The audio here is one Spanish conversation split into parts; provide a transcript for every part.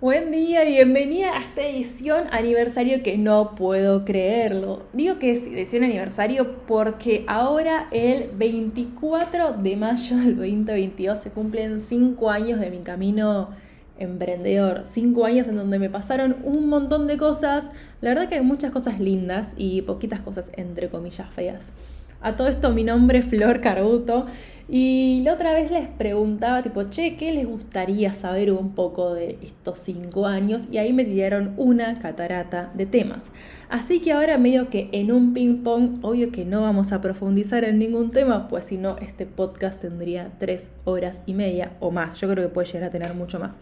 Buen día bienvenida a esta edición aniversario que no puedo creerlo. Digo que es edición aniversario porque ahora el 24 de mayo del 2022 se cumplen 5 años de mi camino emprendedor. 5 años en donde me pasaron un montón de cosas. La verdad que hay muchas cosas lindas y poquitas cosas entre comillas feas. A todo esto mi nombre es Flor Carbuto y la otra vez les preguntaba tipo, che, ¿qué les gustaría saber un poco de estos cinco años? Y ahí me dieron una catarata de temas. Así que ahora medio que en un ping pong, obvio que no vamos a profundizar en ningún tema, pues si no, este podcast tendría tres horas y media o más. Yo creo que puede llegar a tener mucho más.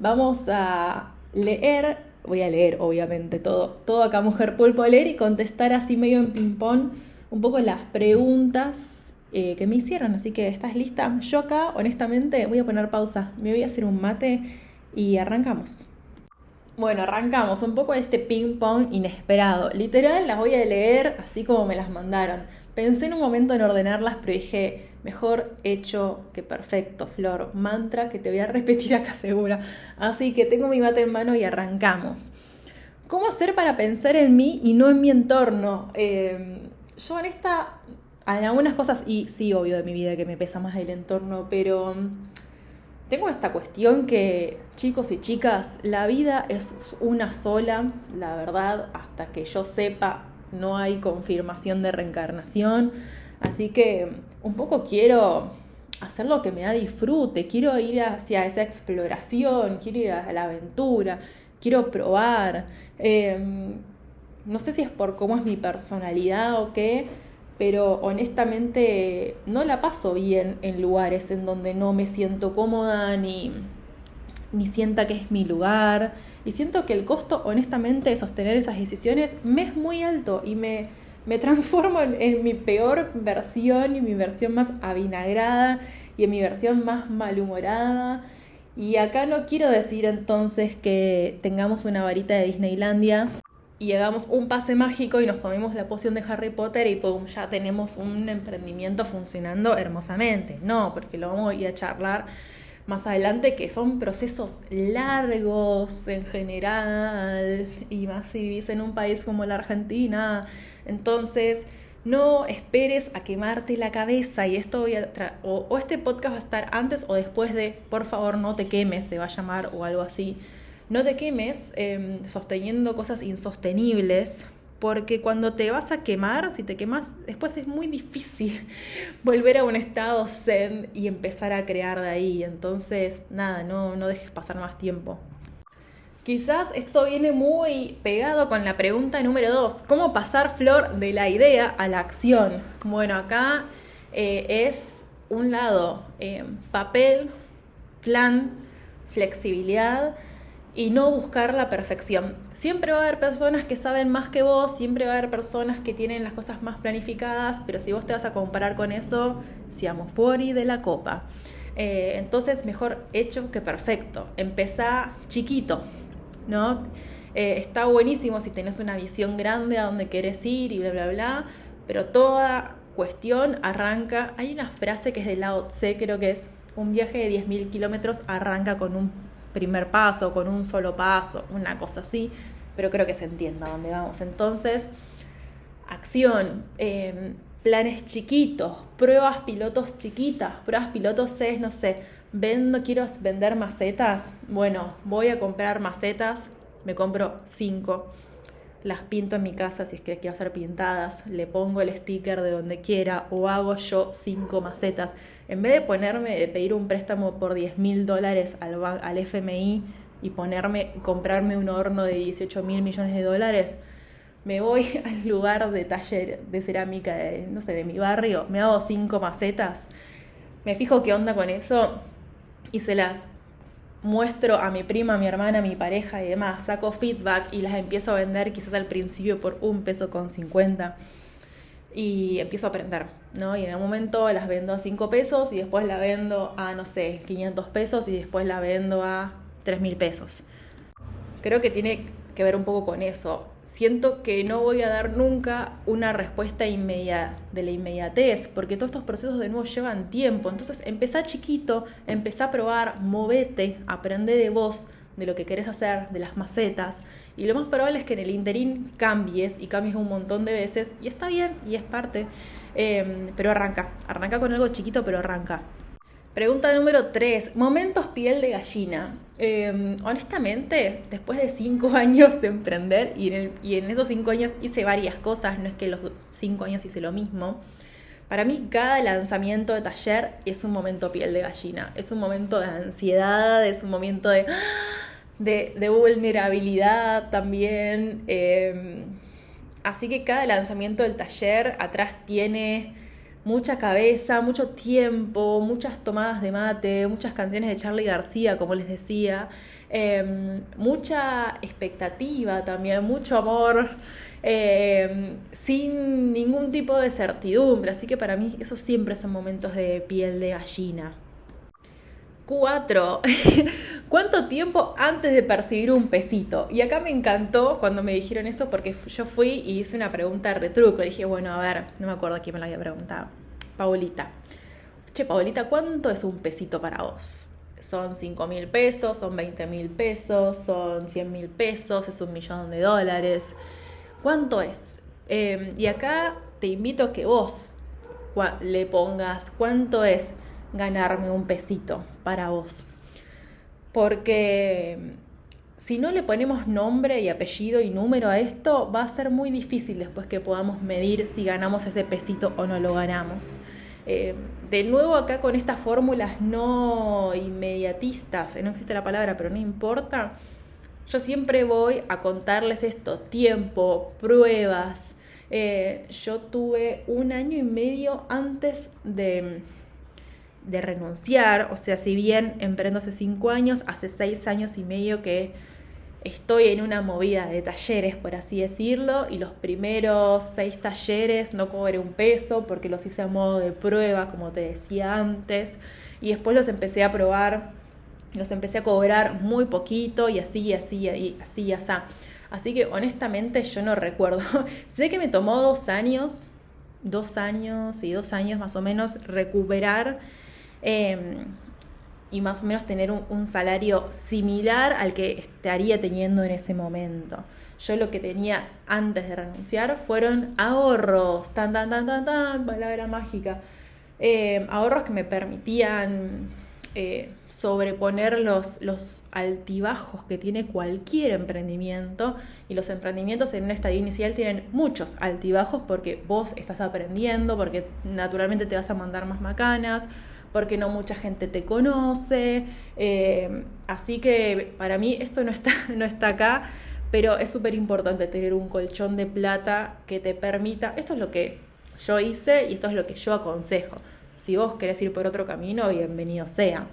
Vamos a leer, voy a leer obviamente todo, todo acá Mujer Pulpo a leer y contestar así medio en ping pong un poco las preguntas eh, que me hicieron. Así que, ¿estás lista? Yo acá, honestamente, voy a poner pausa. Me voy a hacer un mate y arrancamos. Bueno, arrancamos un poco de este ping pong inesperado. Literal, las voy a leer así como me las mandaron. Pensé en un momento en ordenarlas, pero dije, mejor hecho que perfecto, Flor. Mantra que te voy a repetir acá segura. Así que tengo mi mate en mano y arrancamos. ¿Cómo hacer para pensar en mí y no en mi entorno? Eh, yo en esta, en algunas cosas, y sí, obvio de mi vida que me pesa más el entorno, pero mm, tengo esta cuestión que, chicos y chicas, la vida es una sola, la verdad, hasta que yo sepa, no hay confirmación de reencarnación, así que mm, un poco quiero hacer lo que me da disfrute, quiero ir hacia esa exploración, quiero ir a la aventura, quiero probar. Eh, no sé si es por cómo es mi personalidad o qué, pero honestamente no la paso bien en lugares en donde no me siento cómoda ni, ni sienta que es mi lugar. Y siento que el costo, honestamente, de sostener esas decisiones me es muy alto y me, me transformo en, en, mi peor versión y mi versión más avinagrada y en mi versión más malhumorada. Y acá no quiero decir entonces que tengamos una varita de Disneylandia y hagamos un pase mágico y nos tomemos la poción de Harry Potter y pum, ya tenemos un emprendimiento funcionando hermosamente. No, porque lo vamos a ir a charlar más adelante que son procesos largos en general y más si vivís en un país como la Argentina. Entonces, no esperes a quemarte la cabeza y esto voy a o, o este podcast va a estar antes o después de por favor no te quemes, se va a llamar o algo así no te quemes em, sosteniendo cosas insostenibles, porque cuando te vas a quemar, si te quemas, después es muy difícil volver a un estado zen y empezar a crear de ahí. Entonces, nada, no, no dejes pasar más tiempo. Quizás esto viene muy pegado con la pregunta número dos, ¿cómo pasar flor de la idea a la acción? Bueno, acá eh, es un lado em, papel, plan, flexibilidad y no buscar la perfección. Siempre va a haber personas que saben más que vos, siempre va a haber personas que tienen las cosas más planificadas, pero si vos te vas a comparar con eso, seamos fuori de la copa. Eh, entonces, mejor hecho que perfecto. Empezá chiquito, ¿no? Eh, está buenísimo si tenés una visión grande a dónde querés ir y bla, bla, bla, pero toda cuestión arranca. Hay una frase que es de Lao Tse, creo que es: un viaje de 10.000 kilómetros arranca con un primer paso, con un solo paso, una cosa así, pero creo que se entienda dónde vamos. Entonces, acción, em, planes chiquitos, pruebas pilotos chiquitas, pruebas pilotos es, no sé, vendo, quiero vender macetas, bueno, voy a comprar macetas, me compro cinco las pinto en mi casa si es que quiero hacer pintadas, le pongo el sticker de donde quiera o hago yo cinco macetas. En vez de ponerme, de pedir un préstamo por 10 mil dólares al, al FMI y ponerme, comprarme un horno de 18 mil millones de dólares, me voy al lugar de taller de cerámica, de, no sé, de mi barrio, me hago cinco macetas, me fijo qué onda con eso y se las muestro a mi prima, a mi hermana, a mi pareja y demás, saco feedback y las empiezo a vender quizás al principio por un peso con 50 y empiezo a aprender, ¿no? Y en un momento las vendo a 5 pesos y después la vendo a, no sé, 500 pesos y después la vendo a 3 mil pesos. Creo que tiene que ver un poco con eso. Siento que no voy a dar nunca una respuesta inmediata, de la inmediatez, porque todos estos procesos de nuevo llevan tiempo. Entonces, empezá chiquito, empezá a probar, movete, aprende de vos, de lo que querés hacer, de las macetas. Y lo más probable es que en el interín cambies y cambies un montón de veces. Y está bien y es parte. Em, pero arranca. Arranca con algo chiquito, pero arranca. Pregunta número 3. Momentos piel de gallina. Em, honestamente, después de 5 años de emprender y en, esos 5 años hice varias cosas, no es que los 5 años hice lo mismo. Para mí cada lanzamiento de taller es un momento piel de gallina, es un momento de ansiedad, es un momento de, de, vulnerabilidad también. Em, así que cada lanzamiento del taller atrás tiene mucha cabeza, mucho tiempo, muchas tomadas de mate, muchas canciones de Charlie García, como les decía, em, mucha expectativa también, mucho amor, em, sin ningún tipo de certidumbre. Así que para mí esos siempre son momentos de piel de gallina. Cuatro. ¿Cuánto tiempo antes de percibir un pesito? Y acá me encantó cuando me dijeron eso porque yo fui y hice una pregunta de retruco. Dije, bueno, a ver, no me acuerdo quién me lo había preguntado. Paulita. Che, Paulita, ¿cuánto es un pesito para vos? ¿Son 5 mil pesos? ¿Son 20 mil pesos? ¿Son 100 mil pesos? ¿Es un millón de dólares? ¿Cuánto es? Em, y acá te invito a que vos le pongas cuánto es ganarme un pesito para vos. Porque si no le ponemos nombre y apellido y número a esto, va a ser muy difícil después que podamos medir si ganamos ese pesito o no lo ganamos. Eh, de nuevo acá con estas fórmulas no inmediatistas, eh, no existe la palabra, pero no importa, yo siempre voy a contarles esto, tiempo, pruebas. Eh, yo tuve un año y medio antes de, de renunciar, o sea, si bien emprendo hace cinco años, hace seis años y medio que estoy en una movida de talleres, por así decirlo, y los primeros seis talleres no cobré un peso porque los hice a modo de prueba, como te decía antes, y después los empecé a probar, los empecé a cobrar muy poquito y así, y así, y así, y así. Así que honestamente yo no recuerdo. sé que me tomó dos años, dos años y dos años más o menos recuperar. Em, y más o menos tener un, salario similar al que estaría teniendo en ese momento. Yo lo que tenía antes de renunciar fueron ahorros, tan, tan, tan, tan, tan, palabra mágica. Eh, ahorros que me permitían eh, sobreponer los, los altibajos que tiene cualquier emprendimiento. Y los emprendimientos en un estadio inicial tienen muchos altibajos porque vos estás aprendiendo, porque naturalmente te vas a mandar más macanas porque no mucha gente te conoce. Eh, así que para mí esto no está, no está acá, pero es súper importante tener un colchón de plata que te permita, esto es lo que yo hice y esto es lo que yo aconsejo. Si vos querés ir por otro camino, bienvenido sea.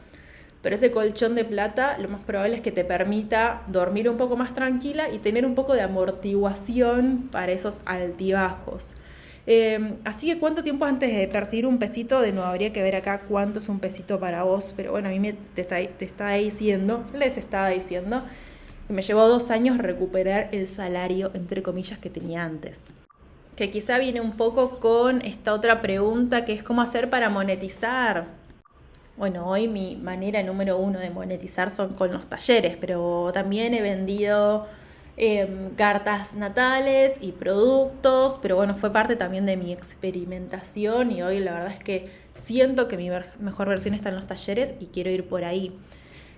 Pero ese colchón de plata lo más probable es que te permita dormir un poco más tranquila y tener un poco de amortiguación para esos altibajos. Em, así que cuánto tiempo antes de percibir un pesito, de nuevo habría que ver acá cuánto es un pesito para vos, pero bueno, a mí me, te, está, diciendo, les estaba diciendo, que me llevó dos años recuperar el salario, entre comillas, que tenía antes. Que quizá viene un poco con esta otra pregunta que es cómo hacer para monetizar. Bueno, hoy mi manera número uno de monetizar son con los talleres, pero también he vendido Em, cartas natales y productos, pero bueno, fue parte también de mi experimentación y hoy la verdad es que siento que mi mejor versión está en los talleres y quiero ir por ahí.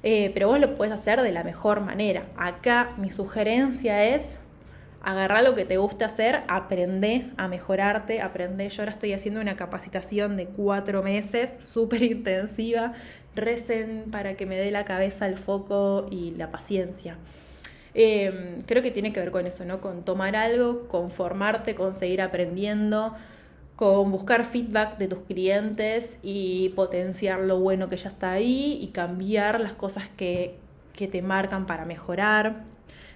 Eh, pero vos lo puedes hacer de la mejor manera. Acá mi sugerencia es agarrar lo que te gusta hacer, aprende a mejorarte, aprende. Yo ahora estoy haciendo una capacitación de cuatro meses, súper intensiva. Recen para que me dé la cabeza el foco y la paciencia. Em, creo que tiene que ver con eso, ¿no? Con tomar algo, con formarte, con seguir aprendiendo, con buscar feedback de tus clientes y potenciar lo bueno que ya está ahí y cambiar las cosas que, que te marcan para mejorar.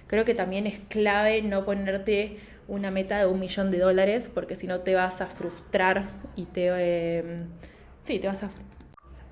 Creo que también es clave no ponerte una meta de un millón de dólares porque si no te vas a frustrar y te... Eh, sí, te vas a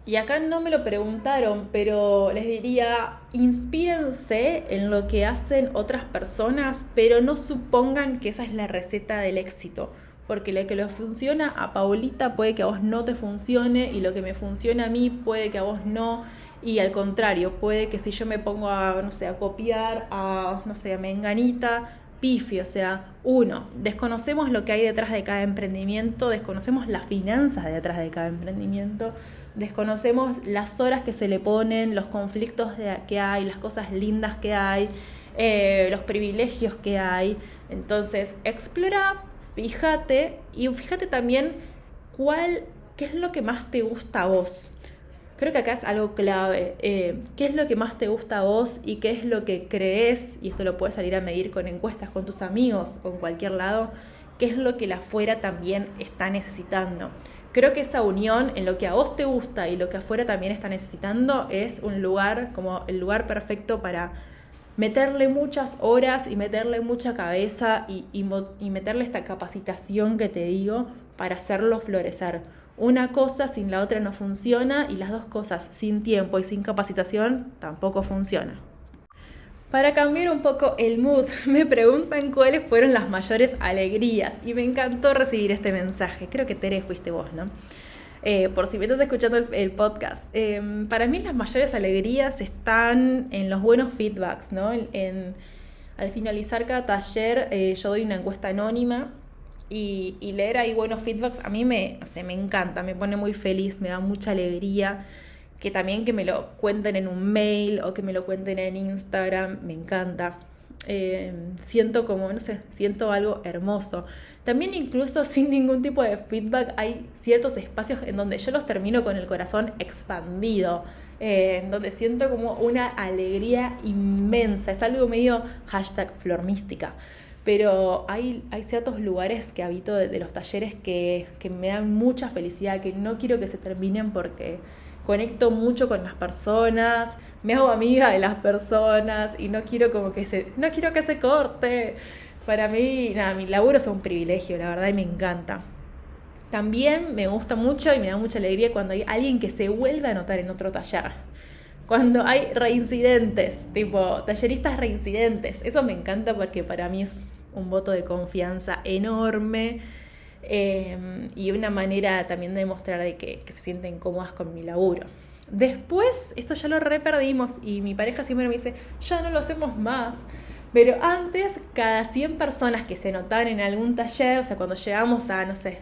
y acá no me lo preguntaron, pero les diría, inspírense en lo que hacen otras personas, pero no supongan que esa es la receta del éxito. Porque lo que le funciona a Paulita puede que a vos no te funcione y lo que me funciona a mí puede que a vos no. Y al contrario, puede que si yo me pongo a, no sé, a copiar a, no sé, a Menganita, pifi, o sea, uno, desconocemos lo que hay detrás de cada emprendimiento, desconocemos las finanzas detrás de cada emprendimiento, desconocemos las horas que se le ponen, los conflictos que hay, las cosas lindas que hay, eh, los privilegios que hay. Entonces, explora, fíjate y fíjate también cuál, qué es lo que más te gusta a vos. Creo que acá es algo clave. Eh, ¿Qué es lo que más te gusta a vos y qué es lo que crees? Y esto lo puedes salir a medir con encuestas, con tus amigos, con cualquier lado. ¿Qué es lo que la afuera también está necesitando? Creo que esa unión en lo que a vos te gusta y lo que afuera también está necesitando es un lugar como el lugar perfecto para meterle muchas horas y meterle mucha cabeza y, y, meterle esta capacitación que te digo para hacerlo florecer. Una cosa sin la otra no funciona y las dos cosas sin tiempo y sin capacitación tampoco funcionan. Para cambiar un poco el mood, me preguntan cuáles fueron las mayores alegrías y me encantó recibir este mensaje. Creo que Tere fuiste vos, ¿no? Eh, por si me estás escuchando el, podcast. Em, para mí las mayores alegrías están en los buenos feedbacks, ¿no? En, al finalizar cada taller eh, yo doy una encuesta anónima y, leer ahí buenos feedbacks a mí me, me encanta, me pone muy feliz, me da mucha alegría. Que también que me lo cuenten en un mail o que me lo cuenten en Instagram, me encanta. Em, siento como, no sé, siento algo hermoso. También incluso sin ningún tipo de feedback hay ciertos espacios en donde yo los termino con el corazón expandido, eh, en donde siento como una alegría inmensa. Es algo medio hashtag flormística. Pero hay, hay ciertos lugares que habito de, los talleres que, que me dan mucha felicidad, que no quiero que se terminen porque conecto mucho con las personas, me hago amiga de las personas y no quiero como que se, no quiero que se corte. Para mí, nada, mi laburo es un privilegio, la verdad, y me encanta. También me gusta mucho y me da mucha alegría cuando hay alguien que se vuelve a anotar en otro taller. Cuando hay reincidentes, tipo talleristas reincidentes. Eso me encanta porque para mí es un voto de confianza enorme eh, y una manera también de demostrar de que, que se sienten cómodas con mi laburo. Después, esto ya lo reperdimos y mi pareja siempre me dice, ya no lo hacemos más. Pero antes, cada 100 personas que se notaban en algún taller, o sea, cuando llegamos a, no sé,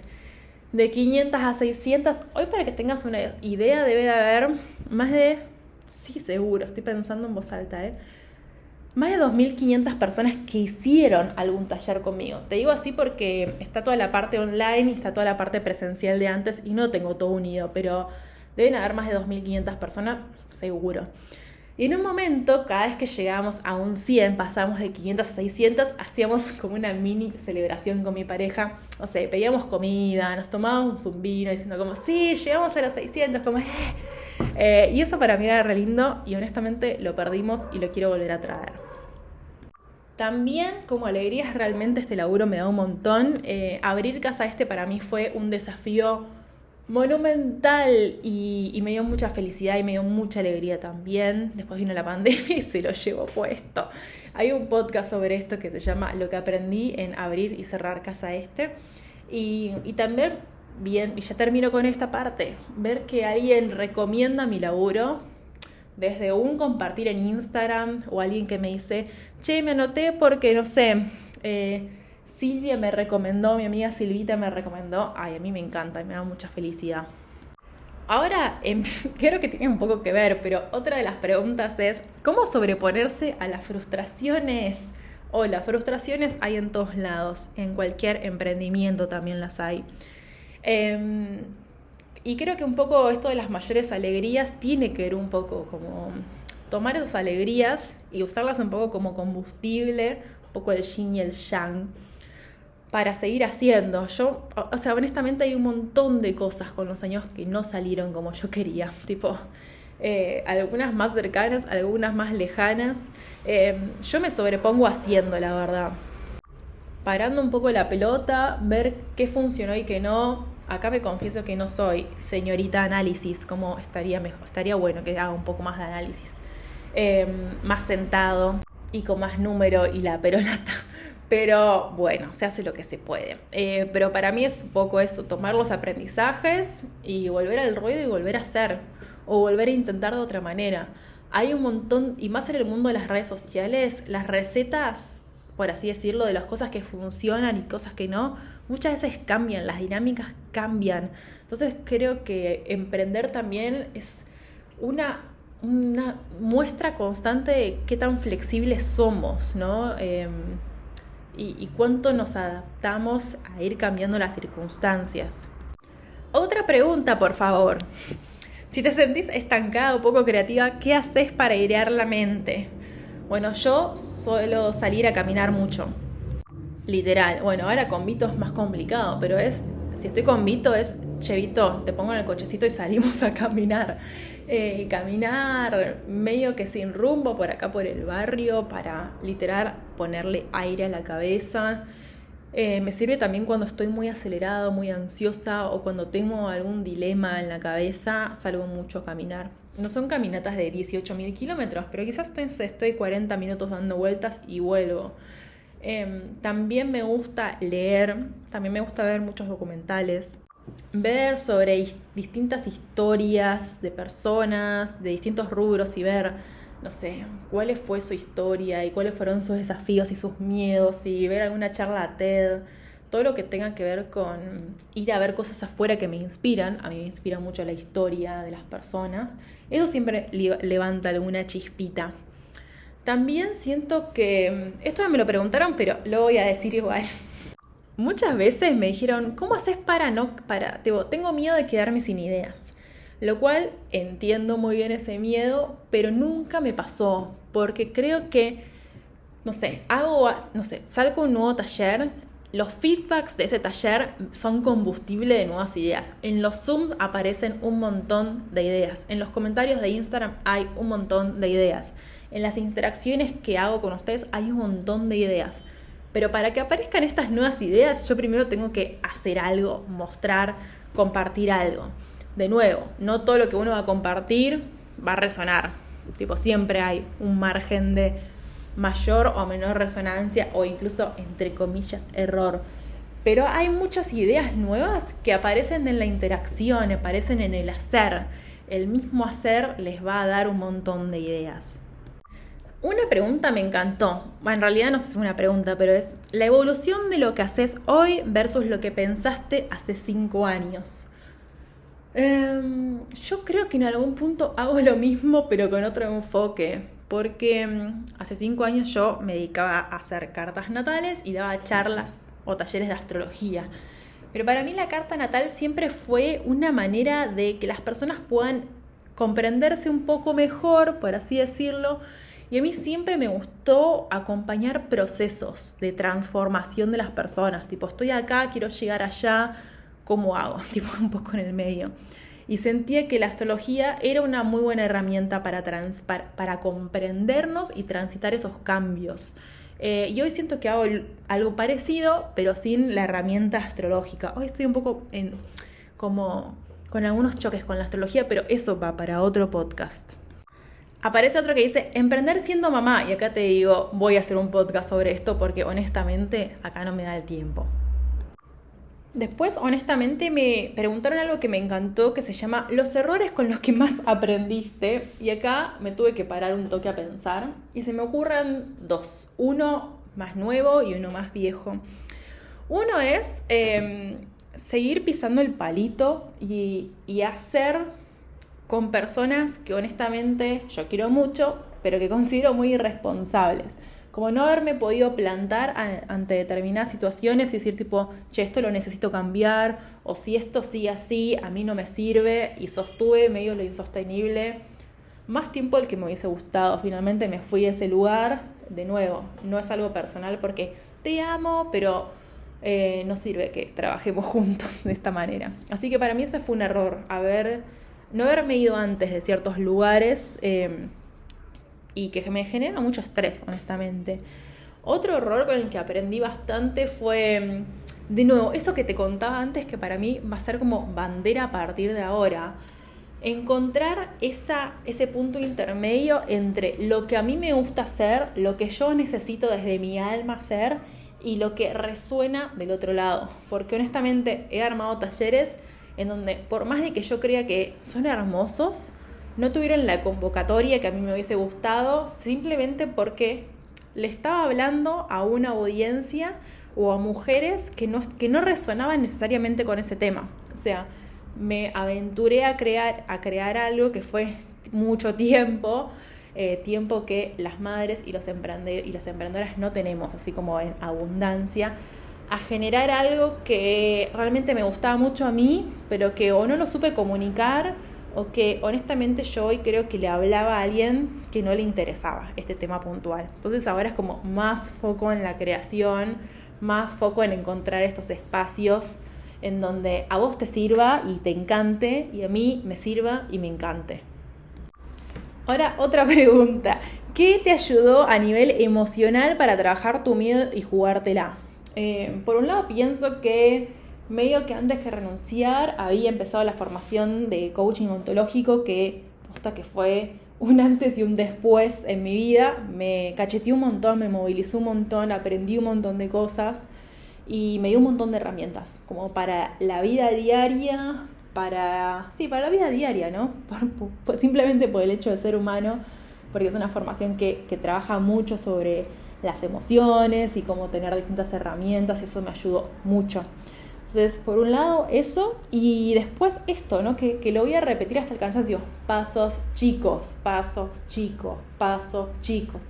de 500 a 600, hoy para que tengas una idea debe haber más de, sí, seguro, estoy pensando en voz alta, ¿eh? Más de 2.500 personas que hicieron algún taller conmigo. Te digo así porque está toda la parte online y está toda la parte presencial de antes y no tengo todo unido, pero Deben haber más de 2.500 personas, seguro. Y en un momento, cada vez que llegamos a un 100, pasamos de 500 a 600, hacíamos como una mini celebración con mi pareja. O sea, pedíamos comida, nos tomábamos un vino diciendo como, sí, llegamos a los 600, como, eh". eh. y eso para mí era re lindo y honestamente lo perdimos y lo quiero volver a traer. También como alegrías realmente este laburo me da un montón. Eh, abrir Casa Este para mí fue un desafío monumental y, me dio mucha felicidad y me dio mucha alegría también. Después vino la pandemia y se lo llevo puesto. Hay un podcast sobre esto que se llama Lo que aprendí en abrir y cerrar casa este. Y, y también, bien, y ya termino con esta parte, ver que alguien recomienda mi laburo. Desde un compartir en Instagram o alguien que me dice, che, me anoté porque no sé, eh, Silvia me recomendó, mi amiga Silvita me recomendó. Ay, a mí me encanta y me da mucha felicidad. Ahora, em, creo que tiene un poco que ver, pero otra de las preguntas es, ¿cómo sobreponerse a las frustraciones? O las frustraciones hay en todos lados, en cualquier emprendimiento también las hay. Em, y creo que un poco esto de las mayores alegrías tiene que ver un poco como tomar esas alegrías y usarlas un poco como combustible, un poco el yin y el yang para seguir haciendo. Yo, o sea, honestamente hay un montón de cosas con los años que no salieron como yo quería. Tipo, eh, algunas más cercanas, algunas más lejanas. Em, yo me sobrepongo haciendo, la verdad. Parando un poco la pelota, ver qué funcionó y qué no. Acá me confieso que no soy señorita análisis, como estaría mejor, estaría bueno que haga un poco más de análisis. Em, más sentado y con más número y la perolata pero bueno, se hace lo que se puede. Eh, pero para mí es un poco eso, tomar los aprendizajes y volver al ruido y volver a hacer. o volver a intentar de otra manera. Hay un montón, y más en el mundo de las redes sociales, las recetas, por así decirlo, de las cosas que funcionan y cosas que no, muchas veces cambian, las dinámicas cambian. Entonces creo que emprender también es una, una muestra constante de qué tan flexibles somos, ¿no? Em, y, y cuánto nos adaptamos a ir cambiando las circunstancias. Otra pregunta, por favor. Si te sentís estancada o poco creativa, ¿qué haces para airear la mente? Bueno, yo suelo salir a caminar mucho. Literal. Bueno, ahora con Vito es más complicado, pero es. Si estoy con Vito es, chevito, te pongo en el cochecito y salimos a caminar. Eh, caminar medio que sin rumbo por acá por el barrio para literal ponerle aire a la cabeza. Eh, me sirve también cuando estoy muy acelerado, muy ansiosa o cuando tengo algún dilema en la cabeza, salgo mucho a caminar. No son caminatas de 18.000 kilómetros, pero quizás estoy, estoy 40 minutos dando vueltas y vuelvo. Em, también me gusta leer, también me gusta ver muchos documentales, ver sobre distintas historias de personas, de distintos rubros y ver, no sé, cuál fue su historia y cuáles fueron sus desafíos y sus miedos y ver alguna charla TED, todo lo que tenga que ver con ir a ver cosas afuera que me inspiran, a mí me inspira mucho la historia de las personas, eso siempre levanta alguna chispita. También siento que, esto no me lo preguntaron, pero lo voy a decir igual. Muchas veces me dijeron, ¿cómo haces para no, para, tengo miedo de quedarme sin ideas? Lo cual entiendo muy bien ese miedo, pero nunca me pasó, porque creo que, no sé, hago, no sé, salgo un nuevo taller, los feedbacks de ese taller son combustible de nuevas ideas. En los Zooms aparecen un montón de ideas. En los comentarios de Instagram hay un montón de ideas en las interacciones que hago con ustedes hay un montón de ideas. Pero para que aparezcan estas nuevas ideas, yo primero tengo que hacer algo, mostrar, compartir algo. De nuevo, no todo lo que uno va a compartir va a resonar. Tipo, siempre hay un margen de mayor o menor resonancia o incluso, entre comillas, error. Pero hay muchas ideas nuevas que aparecen en la interacción, aparecen en el hacer. El mismo hacer les va a dar un montón de ideas. Una pregunta me encantó. En realidad no es una pregunta, pero es la evolución de lo que haces hoy versus lo que pensaste hace cinco años. Em, yo creo que en algún punto hago lo mismo, pero con otro enfoque. Porque em, hace cinco años yo me dedicaba a hacer cartas natales y daba charlas o talleres de astrología. Pero para mí la carta natal siempre fue una manera de que las personas puedan comprenderse un poco mejor, por así decirlo, y a mí siempre me gustó acompañar procesos de transformación de las personas. Tipo, estoy acá, quiero llegar allá, ¿cómo hago? Tipo, un poco en el medio. Y sentía que la astrología era una muy buena herramienta para, comprendernos y transitar esos cambios. Eh, y hoy siento que hago algo parecido, pero sin la herramienta astrológica. Hoy estoy un poco como con algunos choques con la astrología, pero eso va para otro podcast aparece otro que dice, emprender siendo mamá. Y acá te digo, voy a hacer un podcast sobre esto porque honestamente acá no me da el tiempo. Después, honestamente, me preguntaron algo que me encantó, que se llama los errores con los que más aprendiste. Y acá me tuve que parar un toque a pensar. Y se me ocurren dos. Uno más nuevo y uno más viejo. Uno es em, seguir pisando el palito y, y hacer con personas que honestamente yo quiero mucho, pero que considero muy irresponsables. Como no haberme podido plantar ante determinadas situaciones y decir tipo, che, esto lo necesito cambiar, o si esto sigue así, a mí no me sirve, y sostuve medio lo insostenible. Más tiempo del que me hubiese gustado. Finalmente me fui a ese lugar. De nuevo, no es algo personal porque te amo, pero eh, no sirve que trabajemos juntos de esta manera. Así que para mí ese fue un error, haber no haberme ido antes de ciertos lugares eh, y que me genera mucho estrés, honestamente. Otro error con el que aprendí bastante fue, de nuevo, eso que te contaba antes, que para mí va a ser como bandera a partir de ahora. Encontrar esa, ese punto intermedio entre lo que a mí me gusta hacer, lo que yo necesito desde mi alma hacer y lo que resuena del otro lado. Porque honestamente he armado talleres en donde por más de que yo crea que son hermosos, no tuvieron la convocatoria que a mí me hubiese gustado, simplemente porque le estaba hablando a una audiencia o a mujeres que no, que no resonaban necesariamente con ese tema. O sea, me aventuré a crear, a crear algo que fue mucho tiempo, eh, tiempo que las madres y, los y las emprendedoras no tenemos, así como en abundancia, a generar algo que realmente me gustaba mucho a mí, pero que o no lo supe comunicar o que honestamente yo hoy creo que le hablaba a alguien que no le interesaba este tema puntual. Entonces ahora es como más foco en la creación, más foco en encontrar estos espacios en donde a vos te sirva y te encante y a mí me sirva y me encante. Ahora otra pregunta. ¿Qué te ayudó a nivel emocional para trabajar tu miedo y jugártela? Eh, por un lado pienso que medio que antes que renunciar había empezado la formación de coaching ontológico que, que fue un antes y un después en mi vida. Me cacheteó un montón, me movilizó un montón, aprendí un montón de cosas y me dio un montón de herramientas, como para la vida diaria, para, sí, para la vida diaria, ¿no? simplemente por el hecho de ser humano, porque es una formación que, que trabaja mucho sobre las emociones y cómo tener distintas herramientas y eso me ayudó mucho. Entonces, por un lado eso y después esto, ¿no? Que, que, lo voy a repetir hasta el cansancio. Pasos chicos, pasos chicos, pasos chicos.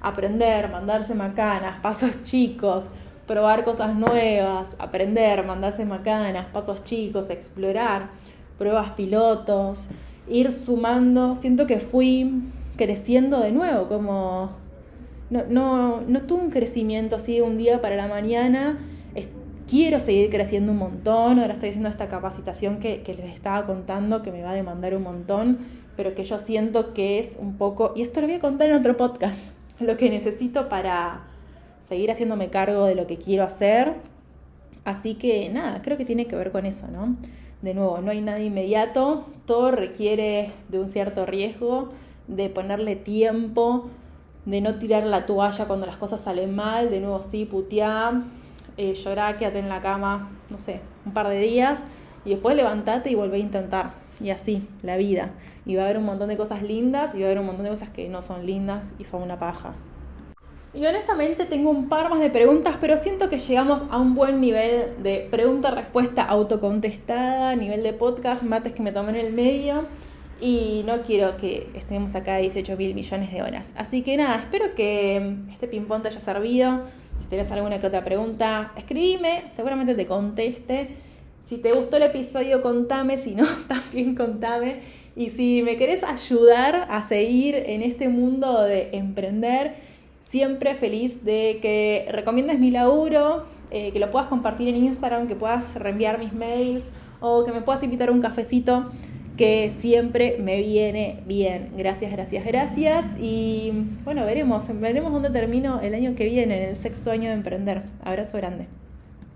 Aprender, mandarse macanas, pasos chicos, probar cosas nuevas, aprender, mandarse macanas, pasos chicos, explorar, pruebas pilotos, ir sumando. Siento que fui creciendo de nuevo, como no, no, no tuve un crecimiento así de un día para la mañana. Quiero seguir creciendo un montón. Ahora estoy haciendo esta capacitación que, les estaba contando, que me va a demandar un montón, pero que yo siento que es un poco, y esto lo voy a contar en otro podcast, lo que necesito para seguir haciéndome cargo de lo que quiero hacer. Así que nada, creo que tiene que ver con eso, ¿no? De nuevo, no hay nada inmediato, todo requiere de un cierto riesgo, de ponerle tiempo, de no tirar la toalla cuando las cosas salen mal, de nuevo sí, putear, eh, llorar, quédate en la cama, no sé, un par de días y después levantate y volvé a intentar. Y así, la vida. Y va a haber un montón de cosas lindas y va a haber un montón de cosas que no son lindas y son una paja. Y honestamente tengo un par más de preguntas, pero siento que llegamos a un buen nivel de pregunta-respuesta autocontestada, nivel de podcast, mates que me tomen en el medio. Y no quiero que estemos acá 18 mil millones de horas. Así que nada, espero que este ping-pong te haya servido. Si tienes alguna que otra pregunta, escribime, seguramente te conteste. Si te gustó el episodio, contame. Si no, también contame. Y si me querés ayudar a seguir en este mundo de emprender, Siempre feliz de que recomiendes mi laburo, eh, que lo puedas compartir en Instagram, que puedas reenviar mis mails o que me puedas invitar a un cafecito que siempre me viene bien. Gracias, gracias, gracias. Y bueno, veremos, veremos dónde termino el año que viene, en el sexto año de emprender. Abrazo grande.